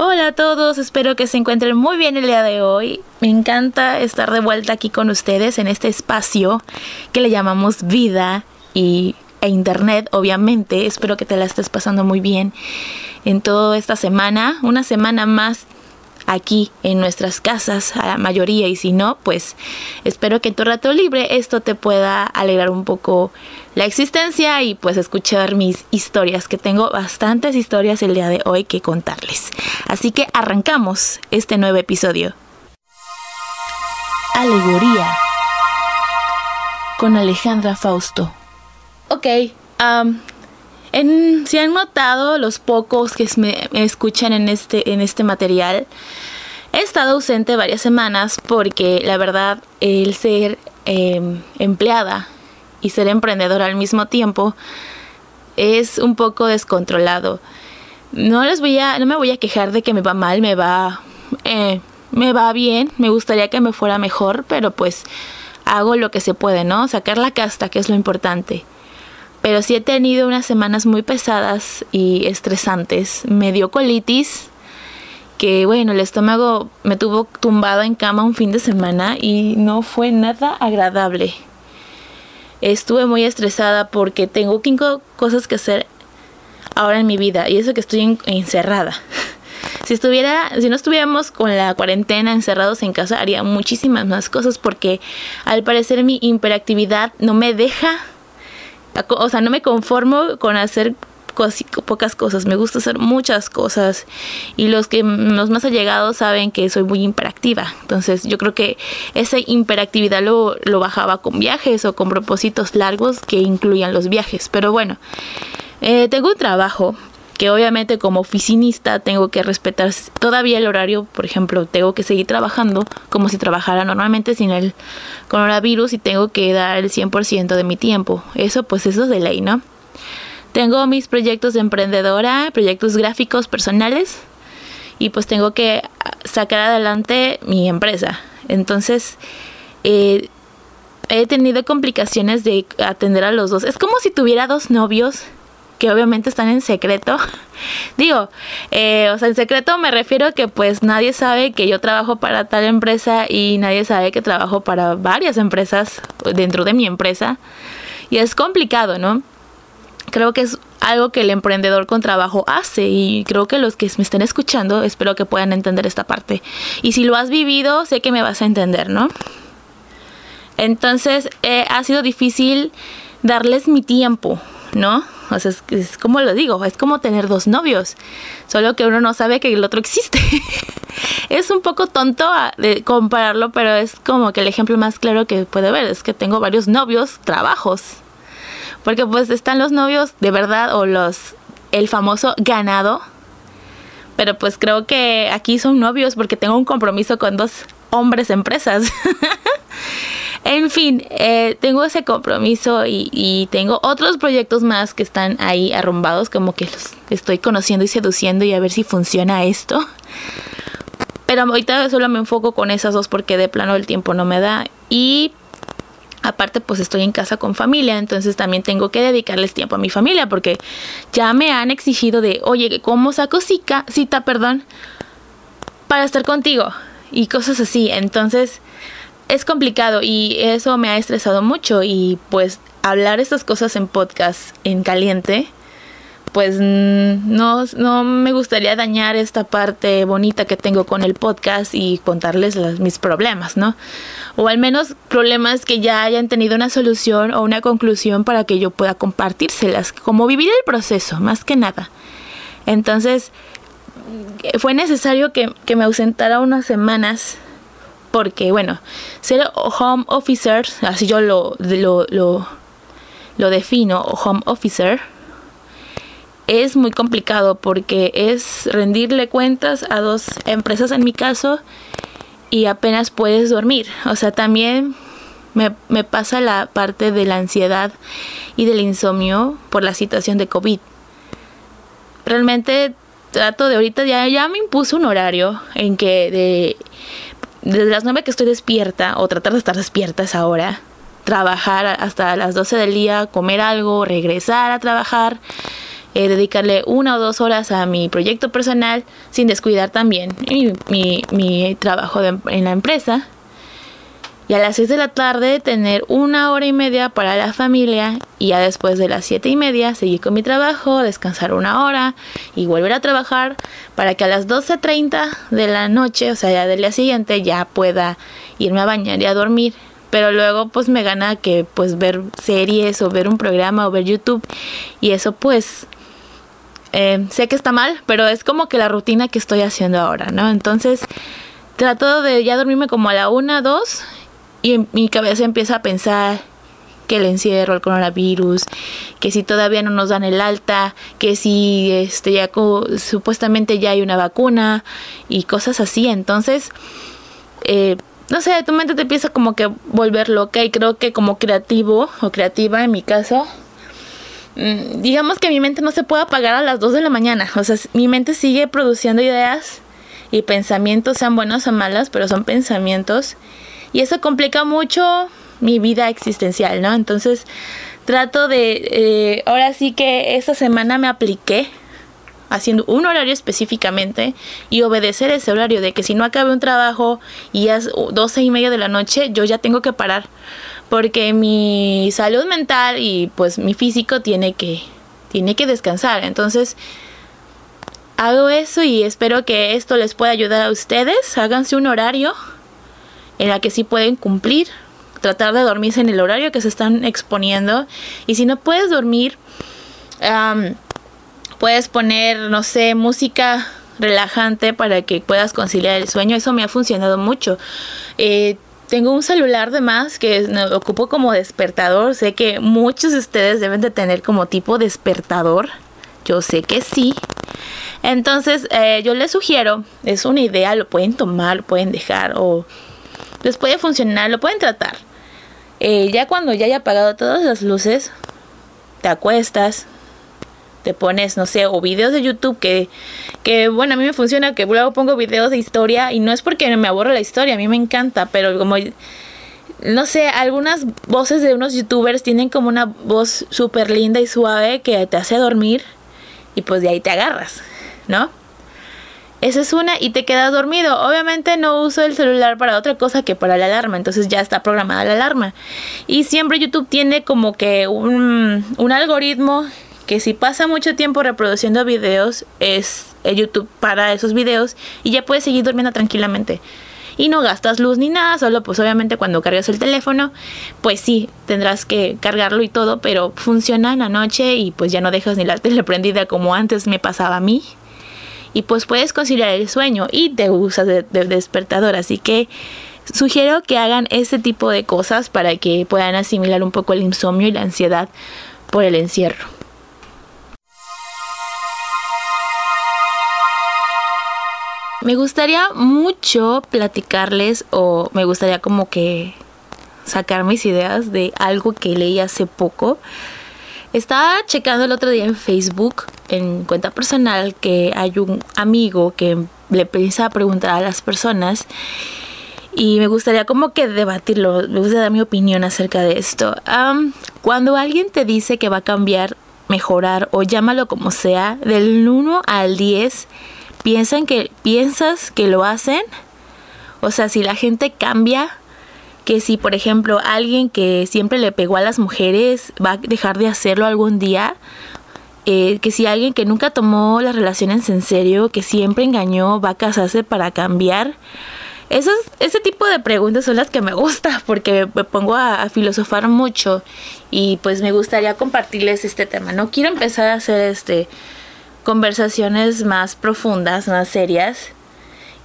Hola a todos, espero que se encuentren muy bien el día de hoy. Me encanta estar de vuelta aquí con ustedes en este espacio que le llamamos vida y, e internet, obviamente. Espero que te la estés pasando muy bien en toda esta semana, una semana más aquí en nuestras casas a la mayoría y si no, pues espero que en tu rato libre esto te pueda alegrar un poco la existencia y pues escuchar mis historias, que tengo bastantes historias el día de hoy que contarles. Así que arrancamos este nuevo episodio. Alegoría con Alejandra Fausto. Ok, um, si han notado los pocos que me, escuchan en este, en este material, he estado ausente varias semanas porque la verdad el ser em, empleada y ser emprendedora al mismo tiempo es un poco descontrolado. No les voy a, no me voy a quejar de que me va mal, me va, eh, me va bien, me gustaría que me fuera mejor, pero pues hago lo que se puede, ¿no? Sacar la casta, que es lo importante. Pero sí he tenido unas semanas muy pesadas y estresantes. Me dio colitis, que bueno, el estómago me tuvo tumbada en cama un fin de semana y no fue nada agradable. Estuve muy estresada porque tengo cinco cosas que hacer ahora en mi vida y eso que estoy encerrada. Si estuviera, si no estuviéramos con la cuarentena encerrados en casa, haría muchísimas más cosas porque al parecer mi hiperactividad no me deja o sea, no me conformo con hacer pocas cosas, me gusta hacer muchas cosas. Y los que los más allegados saben que soy muy hiperactiva, entonces yo creo que esa hiperactividad lo, lo bajaba con viajes o con propósitos largos que incluían los viajes, pero bueno, eh, tengo un trabajo que obviamente como oficinista tengo que respetar todavía el horario, por ejemplo, tengo que seguir trabajando como si trabajara normalmente sin el coronavirus y tengo que dar el 100% de mi tiempo. Eso pues eso es de ley, ¿no? Tengo mis proyectos de emprendedora, proyectos gráficos personales y pues tengo que sacar adelante mi empresa. Entonces, eh, he tenido complicaciones de atender a los dos. Es como si tuviera dos novios que obviamente están en secreto. Digo, eh, o sea, en secreto me refiero a que pues nadie sabe que yo trabajo para tal empresa y nadie sabe que trabajo para varias empresas dentro de mi empresa. Y es complicado, ¿no? Creo que es algo que el emprendedor con trabajo hace y creo que los que me estén escuchando espero que puedan entender esta parte. Y si lo has vivido, sé que me vas a entender, ¿no? Entonces, eh, ha sido difícil darles mi tiempo, ¿no? O sea, es, como lo digo, es como tener dos novios, solo que uno no sabe que el otro existe. es un poco tonto de compararlo, pero es como que el ejemplo más claro que puede ver es que tengo varios novios, trabajos. Porque pues están los novios de verdad o los el famoso ganado. Pero pues creo que aquí son novios porque tengo un compromiso con dos hombres empresas. En fin, eh, tengo ese compromiso y, tengo otros proyectos más que están ahí arrumbados, como que los estoy conociendo y seduciendo y a ver si funciona esto. Pero ahorita solo me enfoco con esas dos porque de plano el tiempo no me da. Y aparte pues estoy en casa con familia, entonces también tengo que dedicarles tiempo a mi familia porque ya me han exigido de, oye, ¿cómo saco cita, cita perdón, para estar contigo? Y cosas así. Entonces es complicado y eso me ha estresado mucho y pues hablar estas cosas en podcast en caliente pues no, no me gustaría dañar esta parte bonita que tengo con el podcast y contarles mis problemas, ¿no? O al menos problemas que ya hayan tenido una solución o una conclusión para que yo pueda compartírselas, como vivir el proceso, más que nada. Entonces, fue necesario que me ausentara unas semanas porque, bueno, ser home officer, así yo lo, lo, lo, defino, home officer, es muy complicado porque es rendirle cuentas a dos empresas en mi caso y apenas puedes dormir. O sea, también me, me, pasa la parte de la ansiedad y del insomnio por la situación de COVID. Realmente trato de ahorita, ya, ya me impuso un horario en que de desde las 9 que estoy despierta, o tratar de estar despierta esa hora, trabajar hasta las 12 del día, comer algo, regresar a trabajar eh, dedicarle una o dos horas a mi proyecto personal sin descuidar también mi, mi, trabajo en la empresa. Y a las 6 de la tarde tener una hora y media para la familia y ya después de las 7 y media seguir con mi trabajo, descansar una hora y volver a trabajar para que a las 12.30 de la noche, o sea, ya del día siguiente, ya pueda irme a bañar y a dormir pero luego pues me gana que pues ver series o ver un programa o ver YouTube y eso pues eh, sé que está mal, pero es como que la rutina que estoy haciendo ahora, ¿no? Entonces trato de ya dormirme como a la una, dos y mi cabeza empieza a pensar que el encierro, el coronavirus, que si todavía no nos dan el alta, que si este ya supuestamente ya hay una vacuna y cosas así. Entonces, eh, no sé, tu mente te empieza como que volver loca y creo que como creativo o creativa en mi caso, mm, digamos que mi mente no se puede apagar a las 2 de la mañana. O sea, mi mente sigue produciendo ideas y pensamientos, sean buenos o malos, pero son pensamientos. Y eso complica mucho mi vida existencial, ¿no? Entonces trato de, eh, ahora sí que esta semana me apliqué haciendo un horario específicamente y obedecer ese horario de que si no acabe un trabajo y es doce y media de la noche, yo ya tengo que parar porque mi salud mental y pues mi físico tiene que tiene que descansar. Entonces hago eso y espero que esto les pueda ayudar a ustedes. Háganse un horario en la que sí pueden cumplir, tratar de dormirse en el horario que se están exponiendo y si no puedes dormir Puedes poner, no sé, música relajante para que puedas conciliar el sueño. Eso me ha funcionado mucho. Eh, tengo un celular de más que me ocupo como despertador. Sé que muchos de ustedes deben de tener como tipo despertador. Yo sé que sí. Entonces eh, yo les sugiero, es una idea, lo pueden tomar, lo pueden dejar o les puede funcionar, lo pueden tratar. Eh, ya cuando ya haya apagado todas las luces, te acuestas, te pones, no sé, o videos de YouTube que, que, bueno, a mí me funciona, que luego pongo videos de historia y no es porque me aburro la historia, a mí me encanta, pero como, no sé, algunas voces de unos youtubers tienen como una voz súper linda y suave que te hace dormir y pues de ahí te agarras, ¿no? Esa es una y te quedas dormido. Obviamente no uso el celular para otra cosa que para la alarma, entonces ya está programada la alarma. Y siempre YouTube tiene como que un, un algoritmo que si pasa mucho tiempo reproduciendo videos, es el YouTube para esos videos y ya puedes seguir durmiendo tranquilamente. Y no gastas luz ni nada, solo pues obviamente cuando cargas el teléfono, pues sí, tendrás que cargarlo y todo, pero funciona en noche y pues ya no dejas ni la tele prendida como antes me pasaba a mí. Y pues puedes conciliar el sueño y te usas de, de despertador, así que sugiero que hagan este tipo de cosas para que puedan asimilar un poco el insomnio y la ansiedad por el encierro. Me gustaría mucho platicarles o me gustaría como que sacar mis ideas de algo que leí hace poco. Estaba checando el otro día en Facebook, en cuenta personal, que hay un amigo que le empieza a preguntar a las personas y me gustaría como que debatirlo, me gustaría dar mi opinión acerca de esto. cuando alguien te dice que va a cambiar, mejorar o llámalo como sea, del 1 al 10, piensan que piensas que lo hacen. O sea, si la gente cambia, que si por ejemplo alguien que siempre le pegó a las mujeres va a dejar de hacerlo algún día, eh, que si alguien que nunca tomó las relaciones en serio, que siempre engañó, va a casarse para cambiar. Esos, ese tipo de preguntas son las que me gusta porque me pongo a, a, filosofar mucho y pues me gustaría compartirles este tema. No quiero empezar a hacer este conversaciones más profundas, más serias.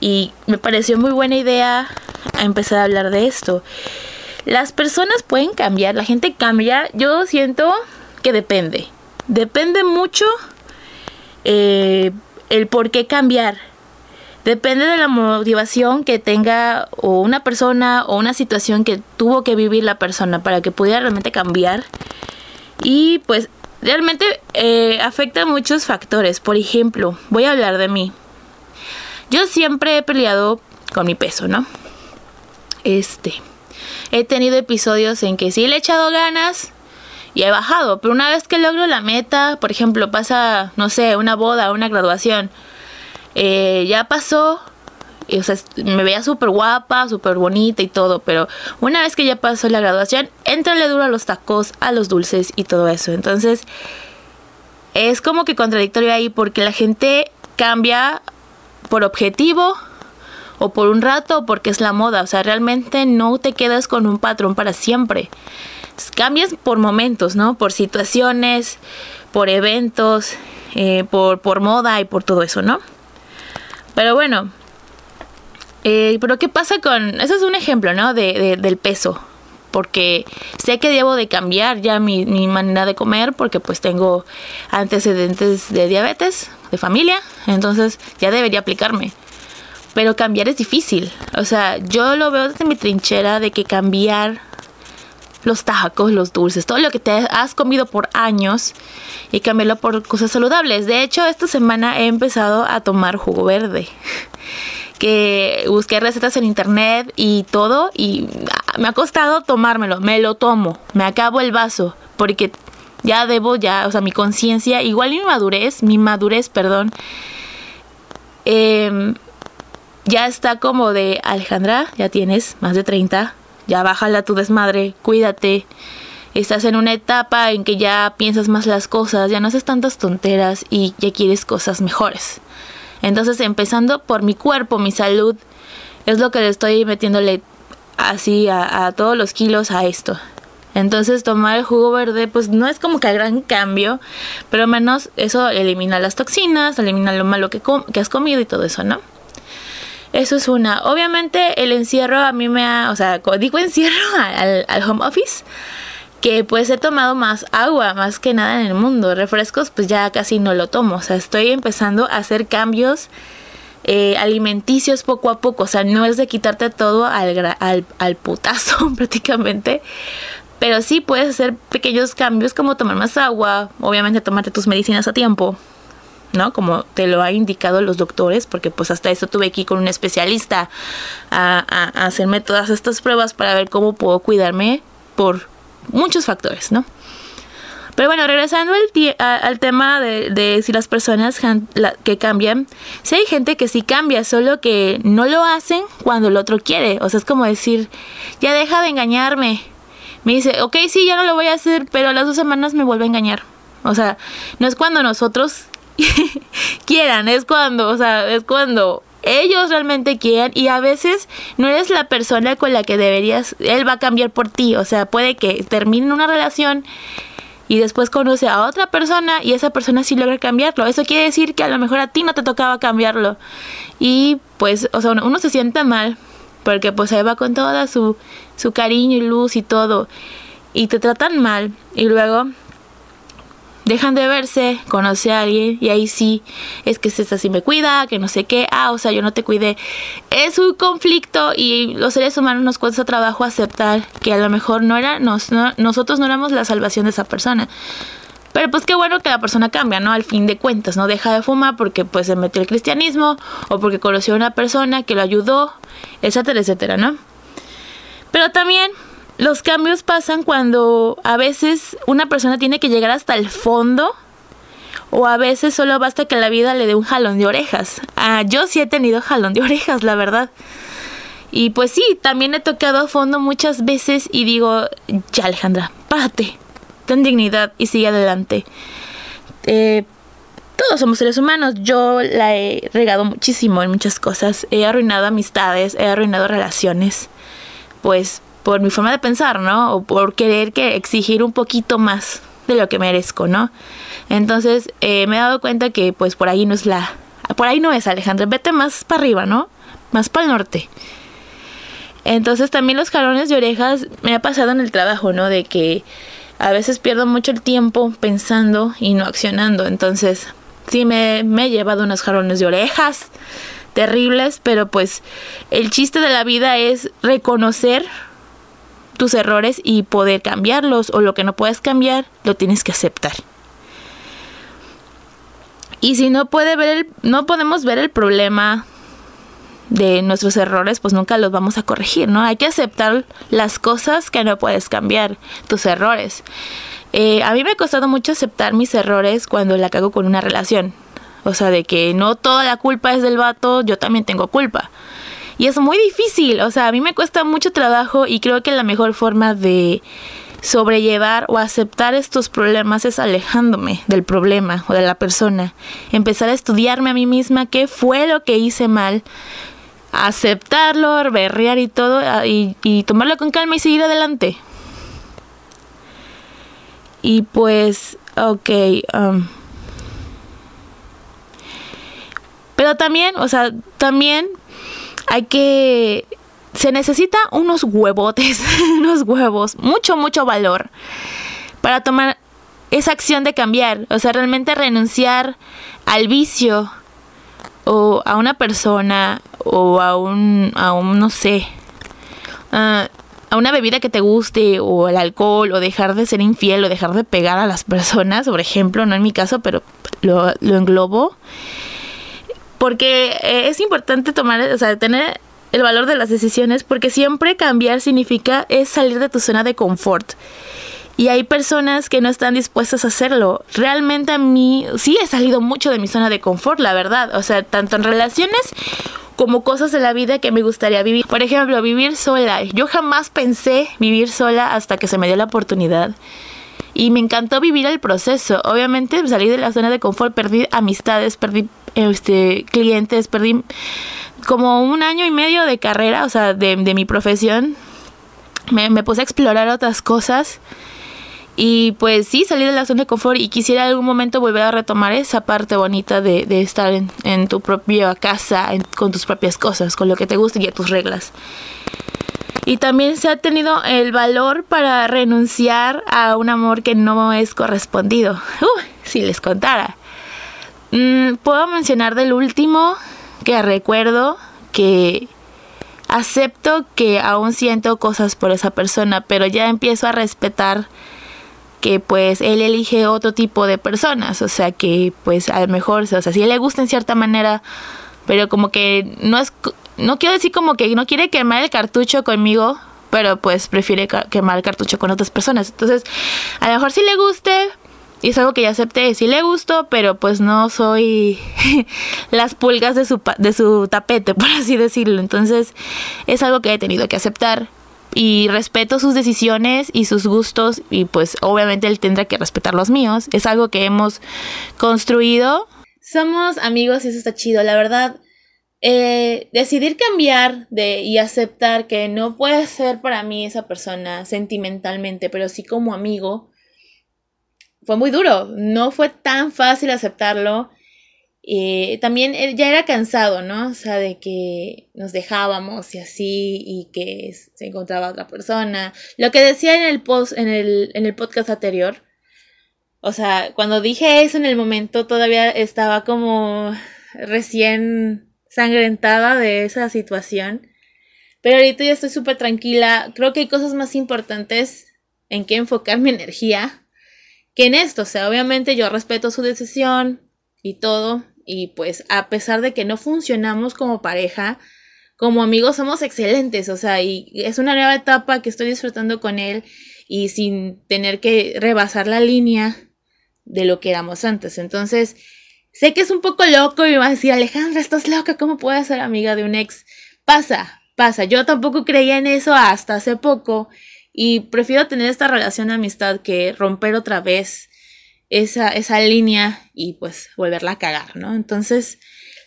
Y me pareció muy buena idea empezar a hablar de esto. Las personas pueden cambiar, la gente cambia. Yo siento que depende. Depende mucho eh, el por qué cambiar. Depende de la motivación que tenga o una persona o una situación que tuvo que vivir la persona para que pudiera realmente cambiar. Y pues realmente eh, afecta muchos factores. Por ejemplo, voy a hablar de mí. Yo siempre he peleado con mi peso, ¿no? Este. He tenido episodios en que sí le he echado ganas y he bajado. Pero una vez que logro la meta, por ejemplo, pasa, no sé, una boda, una graduación, eh, ya pasó, o sea, me veía súper guapa, súper bonita y todo, pero una vez que ya pasó la graduación, entrale duro a los tacos, a los dulces y todo eso. Entonces, es como que contradictorio ahí porque la gente cambia por objetivo o por un rato o porque es la moda. O sea, realmente no te quedas con un patrón para siempre. Cambias por momentos, ¿no? Por situaciones, por eventos, eh, por, por moda y por todo eso, ¿no? Pero bueno, eh, pero ¿qué pasa con...? Eso es un ejemplo, ¿no? De, del peso. Porque sé que debo de cambiar ya mi, manera de comer porque pues tengo antecedentes de diabetes, de familia. Entonces ya debería aplicarme. Pero cambiar es difícil. O sea, yo lo veo desde mi trinchera de que cambiar los tacos, los dulces, todo lo que te has comido por años y cambiarlo por cosas saludables. De hecho, esta semana he empezado a tomar jugo verde. Que busqué recetas en internet y todo y me ha costado tomármelo, me lo tomo, me acabo el vaso porque ya debo ya, o sea, mi conciencia, igual mi madurez, mi madurez, perdón, eh, ya está como de Alejandra, ya tienes más de 30, ya bájala tu desmadre, cuídate. Estás en una etapa en que ya piensas más las cosas, ya no haces tantas tonteras y ya quieres cosas mejores. Entonces, empezando por mi cuerpo, mi salud, es lo que le estoy metiéndole así a, todos los kilos a esto. Entonces tomar el jugo verde pues no es como que a gran cambio, pero menos eso elimina las toxinas, elimina lo malo que, que has comido y todo eso, ¿no? Eso es una. Obviamente el encierro a mí me ha, o sea, digo encierro al, al home office, que pues he tomado más agua, más que nada en el mundo. Refrescos pues ya casi no lo tomo, o sea, estoy empezando a hacer cambios eh, alimenticios poco a poco, o sea, no es de quitarte todo al, al, al putazo prácticamente. Pero sí puedes hacer pequeños cambios como tomar más agua, obviamente tomarte tus medicinas a tiempo, ¿no? Como te lo han indicado los doctores, porque pues hasta eso tuve ir con un especialista a, a, hacerme todas estas pruebas para ver cómo puedo cuidarme por muchos factores, ¿no? Pero bueno, regresando al, al tema de, si las personas que cambian, si hay gente que sí cambia, solo que no lo hacen cuando el otro quiere. O sea, es como decir, ya deja de engañarme. Me dice, ok, sí, ya no lo voy a hacer, pero a las dos semanas me vuelve a engañar. O sea, no es cuando nosotros quieran, es cuando, o sea, es cuando ellos realmente quieran y a veces no eres la persona con la que deberías, él va a cambiar por ti, o sea, puede que termine una relación y después conoce a otra persona y esa persona sí logra cambiarlo. Eso quiere decir que a lo mejor a ti no te tocaba cambiarlo. Y pues, o sea, uno se siente mal porque pues ahí va con toda su, su cariño y luz y todo y te tratan mal y luego dejan de verse, conoce a alguien y ahí sí es que esta sí me cuida, que no sé qué, ah, o sea, yo no te cuidé. Es un conflicto y los seres humanos nos cuesta trabajo aceptar que a lo mejor no era, nos, no, nosotros no éramos la salvación de esa persona. Pero pues qué bueno que la persona cambia, ¿no? Al fin de cuentas, ¿no? Deja de fumar porque pues se metió el cristianismo o porque conoció a una persona que lo ayudó, etcétera, etcétera, ¿no? Pero también los cambios pasan cuando a veces una persona tiene que llegar hasta el fondo o a veces solo basta que la vida le dé un jalón de orejas. Ah, yo sí he tenido jalón de orejas, la verdad. Y pues sí, también he tocado a fondo muchas veces y digo, ya Alejandra, párate, ten dignidad y sigue adelante. Eh, todos somos seres humanos, yo la he regado muchísimo en muchas cosas, he arruinado amistades, he arruinado relaciones, pues por mi forma de pensar, ¿no? O por querer que exigir un poquito más de lo que merezco, ¿no? Entonces eh, me he dado cuenta que pues por ahí no es la... Por ahí no es Alejandra, vete más para arriba, ¿no? Más para el norte. Entonces también los jalones de orejas me ha pasado en el trabajo, ¿no? De que a veces pierdo mucho el tiempo pensando y no accionando. Entonces sí me, me he llevado unos jalones de orejas terribles, pero pues el chiste de la vida es reconocer tus errores y poder cambiarlos o lo que no puedes cambiar lo tienes que aceptar. Y si no puede ver el, no podemos ver el problema de nuestros errores, pues nunca los vamos a corregir, ¿no? Hay que aceptar las cosas que no puedes cambiar, tus errores. Eh, a mí me ha costado mucho aceptar mis errores cuando la cago con una relación. O sea, de que no toda la culpa es del vato, yo también tengo culpa. Y es muy difícil, o sea, a mí me cuesta mucho trabajo y creo que la mejor forma de sobrellevar o aceptar estos problemas es alejándome del problema o de la persona. Empezar a estudiarme a mí misma qué fue lo que hice mal, aceptarlo, berrear y todo, y, y tomarlo con calma y seguir adelante. Y pues, ok. Um, pero también, o sea, también hay que... Se necesita unos huevotes, unos huevos, mucho, mucho valor para tomar esa acción de cambiar. O sea, realmente renunciar al vicio o a una persona o a un, a un no sé, a una bebida que te guste o el alcohol o dejar de ser infiel o dejar de pegar a las personas, por ejemplo, no en mi caso, pero lo, lo englobo. Porque es importante tomar, o sea, tener el valor de las decisiones porque siempre cambiar significa es salir de tu zona de confort. Y hay personas que no están dispuestas a hacerlo. Realmente a mí sí he salido mucho de mi zona de confort, la verdad. O sea, tanto en relaciones como cosas de la vida que me gustaría vivir. Por ejemplo, vivir sola. Yo jamás pensé vivir sola hasta que se me dio la oportunidad. Y me encantó vivir el proceso. Obviamente salí de la zona de confort, perdí amistades, perdí este, clientes, perdí como un año y medio de carrera, o sea, de, mi profesión. Me, me puse a explorar otras cosas y pues sí, salí de la zona de confort y quisiera en algún momento volver a retomar esa parte bonita de, estar en, tu propia casa, con tus propias cosas, con lo que te gusta y a tus reglas. Y también se ha tenido el valor para renunciar a un amor que no es correspondido. si les contara. Mm, puedo mencionar del último que recuerdo que acepto que aún siento cosas por esa persona, pero ya empiezo a respetar que pues él elige otro tipo de personas, o sea que pues a lo mejor, o sea, si le gusta en cierta manera, pero como que no es, no quiero decir como que no quiere quemar el cartucho conmigo, pero pues prefiere quemar el cartucho con otras personas. Entonces, a lo mejor si le guste, y es algo que ya acepté, sí le gusto, pero pues no soy las pulgas de su, de su tapete, por así decirlo. Entonces, es algo que he tenido que aceptar y respeto sus decisiones y sus gustos y pues obviamente él tendrá que respetar los míos. Es algo que hemos construido. Somos amigos y eso está chido, la verdad. Eh, decidir cambiar de, y aceptar que no puede ser para mí esa persona sentimentalmente, pero sí como amigo, fue muy duro. No fue tan fácil aceptarlo. Y también ya era cansado, ¿no? O sea, de que nos dejábamos y así, y que se encontraba otra persona. Lo que decía en el post, en el, en el podcast anterior. O sea, cuando dije eso en el momento, todavía estaba como recién sangrentada de esa situación. Pero ahorita ya estoy súper tranquila. Creo que hay cosas más importantes en que enfocar mi energía que en esto. O sea, obviamente yo respeto su decisión y todo. Y pues a pesar de que no funcionamos como pareja, como amigos somos excelentes, o sea, y es una nueva etapa que estoy disfrutando con él y sin tener que rebasar la línea de lo que éramos antes. Entonces, sé que es un poco loco y me va a decir, Alejandra, estás loca, ¿cómo puedes ser amiga de un ex? Pasa, pasa. Yo tampoco creía en eso hasta hace poco y prefiero tener esta relación de amistad que romper otra vez esa, esa línea y pues volverla a cagar, ¿no? Entonces,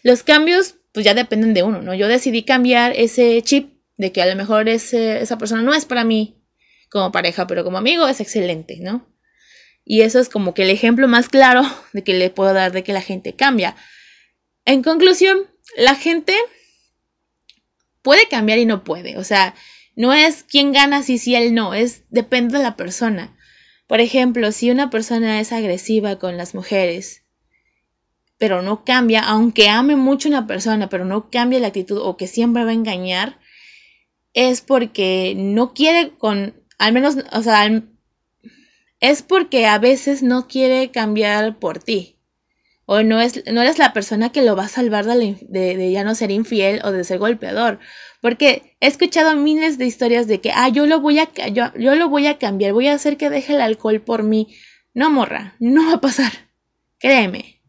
los cambios pues ya dependen de uno, ¿no? Yo decidí cambiar ese chip de que a lo mejor ese, esa persona no es para mí como pareja, pero como amigo es excelente, ¿no? Y eso es como que el ejemplo más claro de que le puedo dar de que la gente cambia. En conclusión, la gente puede cambiar y no puede. O sea, no es quién gana si sí, él no, es depende de la persona. Por ejemplo, si una persona es agresiva con las mujeres, pero no cambia, aunque ame mucho a una persona, pero no cambia la actitud o que siempre va a engañar, es porque no quiere con, al menos, o sea, es porque a veces no quiere cambiar por ti. O no, es, no eres la persona que lo va a salvar de, de, ya no ser infiel o de ser golpeador. Porque he escuchado miles de historias de que, ah, yo lo voy a, yo, yo lo voy a cambiar, voy a hacer que deje el alcohol por mí. No, morra, no va a pasar. Créeme.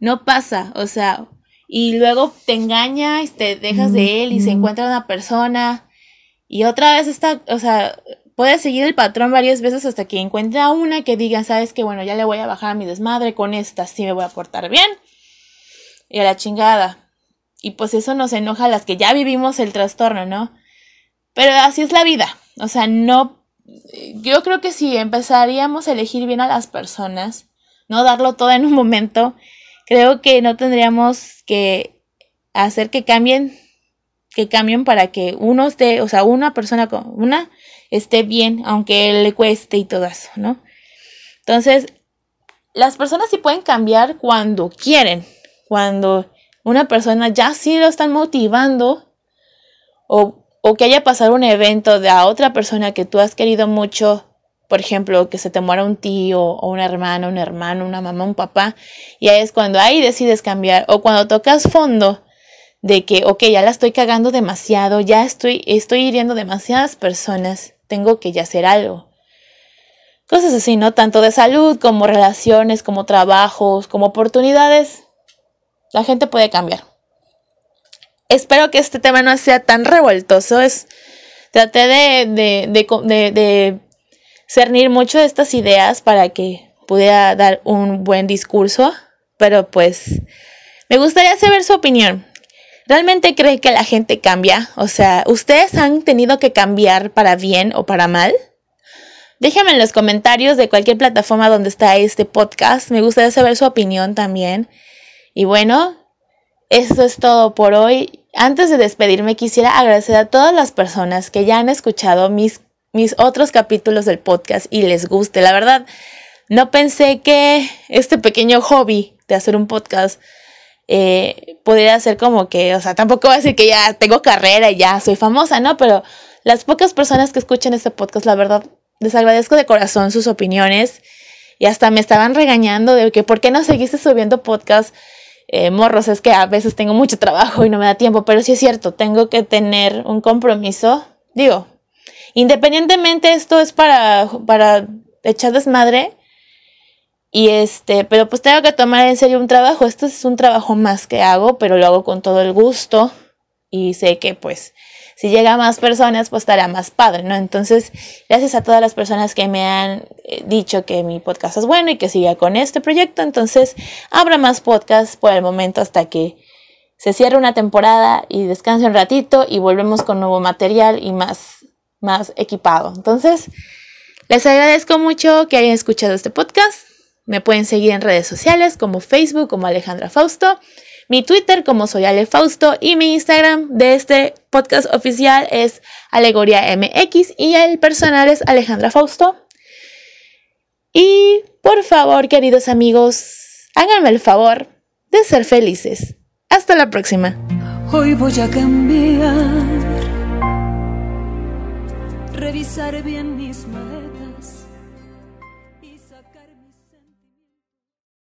No pasa. O sea, y luego te engaña y te dejas de él y se encuentra una persona y otra vez está, o sea, puede seguir el patrón varias veces hasta que encuentra una que diga, sabes que bueno, ya le voy a bajar a mi desmadre con esta, sí me voy a portar bien. Y a la chingada. Y pues eso nos enoja a las que ya vivimos el trastorno, ¿no? Pero así es la vida. O sea, no... Yo creo que si empezaríamos a elegir bien a las personas, no darlo todo en un momento, creo que no tendríamos que hacer que cambien, que cambien para que uno esté, o sea, una persona con una esté bien, aunque le cueste y todo eso, ¿no? Entonces, las personas sí pueden cambiar cuando quieren, cuando una persona ya sí lo están motivando o, o que haya pasado un evento de a otra persona que tú has querido mucho, por ejemplo, que se te muera un tío o una hermana, un hermano, una mamá, un papá, y ahí es cuando ahí decides cambiar o cuando tocas fondo de que, ok, ya la estoy cagando demasiado, ya estoy, estoy hiriendo demasiadas personas tengo que ya hacer algo. Cosas así, ¿no? Tanto de salud como relaciones, como trabajos, como oportunidades. La gente puede cambiar. Espero que este tema no sea tan revoltoso. Es, traté de, de, de, de cernir mucho de estas ideas para que pudiera dar un buen discurso. Pero pues me gustaría saber su opinión. ¿Realmente cree que la gente cambia? O sea, ¿ustedes han tenido que cambiar para bien o para mal? Déjenme en los comentarios de cualquier plataforma donde está este podcast. Me gustaría saber su opinión también. Y bueno, eso es todo por hoy. Antes de despedirme, quisiera agradecer a todas las personas que ya han escuchado mis, mis otros capítulos del podcast y les guste. La verdad, no pensé que este pequeño hobby de hacer un podcast eh, podría ser como que, o sea, tampoco voy a decir que ya tengo carrera y ya soy famosa, ¿no? Pero las pocas personas que escuchan este podcast, la verdad, les agradezco de corazón sus opiniones y hasta me estaban regañando de que por qué no seguiste subiendo podcast. Eh, morros, es que a veces tengo mucho trabajo y no me da tiempo, pero sí es cierto, tengo que tener un compromiso. Digo, independientemente esto es para, para echar desmadre, y este, pero pues tengo que tomar en serio un trabajo. Esto es un trabajo más que hago, pero lo hago con todo el gusto. Y sé que pues si llega a más personas, pues estará más padre, ¿no? Entonces, gracias a todas las personas que me han eh, dicho que mi podcast es bueno y que siga con este proyecto. Entonces, habrá más podcasts por el momento hasta que se cierre una temporada y descanse un ratito y volvemos con nuevo material y más, más equipado. Entonces, les agradezco mucho que hayan escuchado este podcast. Me pueden seguir en redes sociales como Facebook como Alejandra Fausto, mi Twitter como soy Ale Fausto y mi Instagram de este podcast oficial es Alegoria MX y el personal es Alejandra Fausto. Y por favor, queridos amigos, háganme el favor de ser felices. Hasta la próxima. Hoy voy a cambiar, revisar bien mis